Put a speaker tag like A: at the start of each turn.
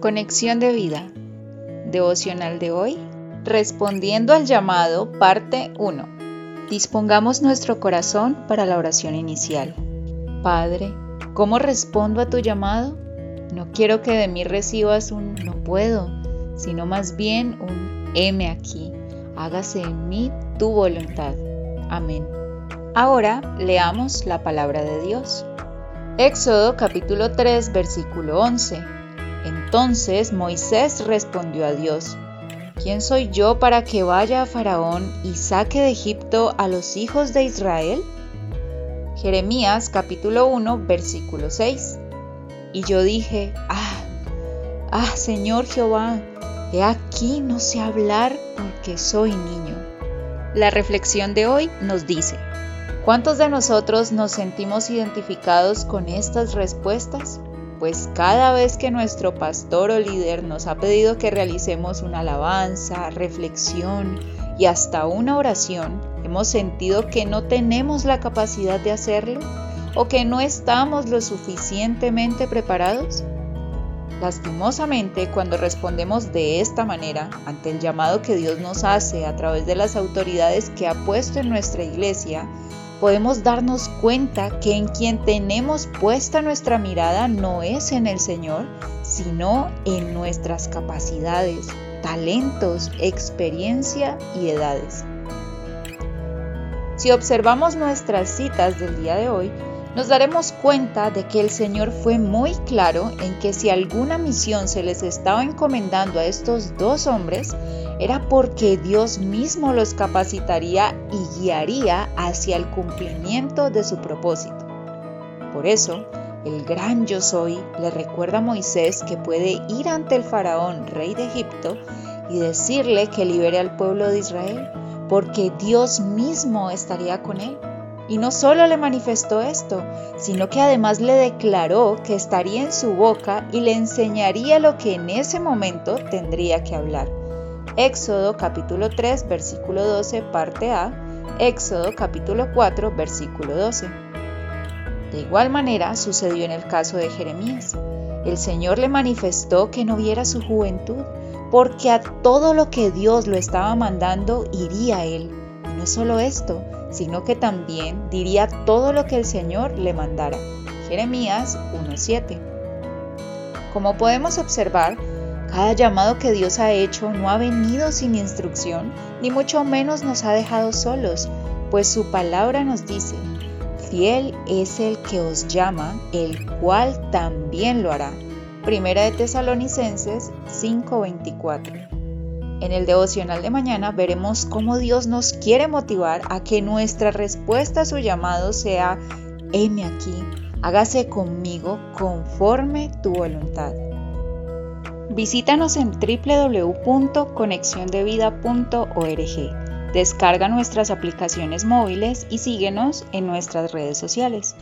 A: Conexión de vida. Devocional de hoy. Respondiendo al llamado, parte 1. Dispongamos nuestro corazón para la oración inicial. Padre, ¿cómo respondo a tu llamado? No quiero que de mí recibas un no puedo, sino más bien un heme aquí. Hágase en mí tu voluntad. Amén. Ahora leamos la palabra de Dios. Éxodo capítulo 3 versículo 11. Entonces Moisés respondió a Dios, ¿quién soy yo para que vaya a Faraón y saque de Egipto a los hijos de Israel? Jeremías capítulo 1 versículo 6. Y yo dije, ah, ah, Señor Jehová, he aquí no sé hablar porque soy niño. La reflexión de hoy nos dice, ¿cuántos de nosotros nos sentimos identificados con estas respuestas? Pues cada vez que nuestro pastor o líder nos ha pedido que realicemos una alabanza, reflexión y hasta una oración, hemos sentido que no tenemos la capacidad de hacerlo o que no estamos lo suficientemente preparados. Lastimosamente, cuando respondemos de esta manera ante el llamado que Dios nos hace a través de las autoridades que ha puesto en nuestra iglesia, podemos darnos cuenta que en quien tenemos puesta nuestra mirada no es en el Señor, sino en nuestras capacidades, talentos, experiencia y edades. Si observamos nuestras citas del día de hoy, nos daremos cuenta de que el Señor fue muy claro en que si alguna misión se les estaba encomendando a estos dos hombres, era porque Dios mismo los capacitaría y guiaría hacia el cumplimiento de su propósito. Por eso, el gran yo soy le recuerda a Moisés que puede ir ante el faraón, rey de Egipto, y decirle que libere al pueblo de Israel, porque Dios mismo estaría con él. Y no solo le manifestó esto, sino que además le declaró que estaría en su boca y le enseñaría lo que en ese momento tendría que hablar. Éxodo capítulo 3 versículo 12 parte A, Éxodo capítulo 4 versículo 12. De igual manera sucedió en el caso de Jeremías. El Señor le manifestó que no viera su juventud, porque a todo lo que Dios lo estaba mandando iría él. No solo esto, sino que también diría todo lo que el Señor le mandara. Jeremías 1.7. Como podemos observar, cada llamado que Dios ha hecho no ha venido sin instrucción, ni mucho menos nos ha dejado solos, pues su palabra nos dice, fiel es el que os llama, el cual también lo hará. Primera de Tesalonicenses 5:24. En el devocional de mañana veremos cómo Dios nos quiere motivar a que nuestra respuesta a su llamado sea, heme aquí, hágase conmigo conforme tu voluntad. Visítanos en www.conexiondevida.org. Descarga nuestras aplicaciones móviles y síguenos en nuestras redes sociales.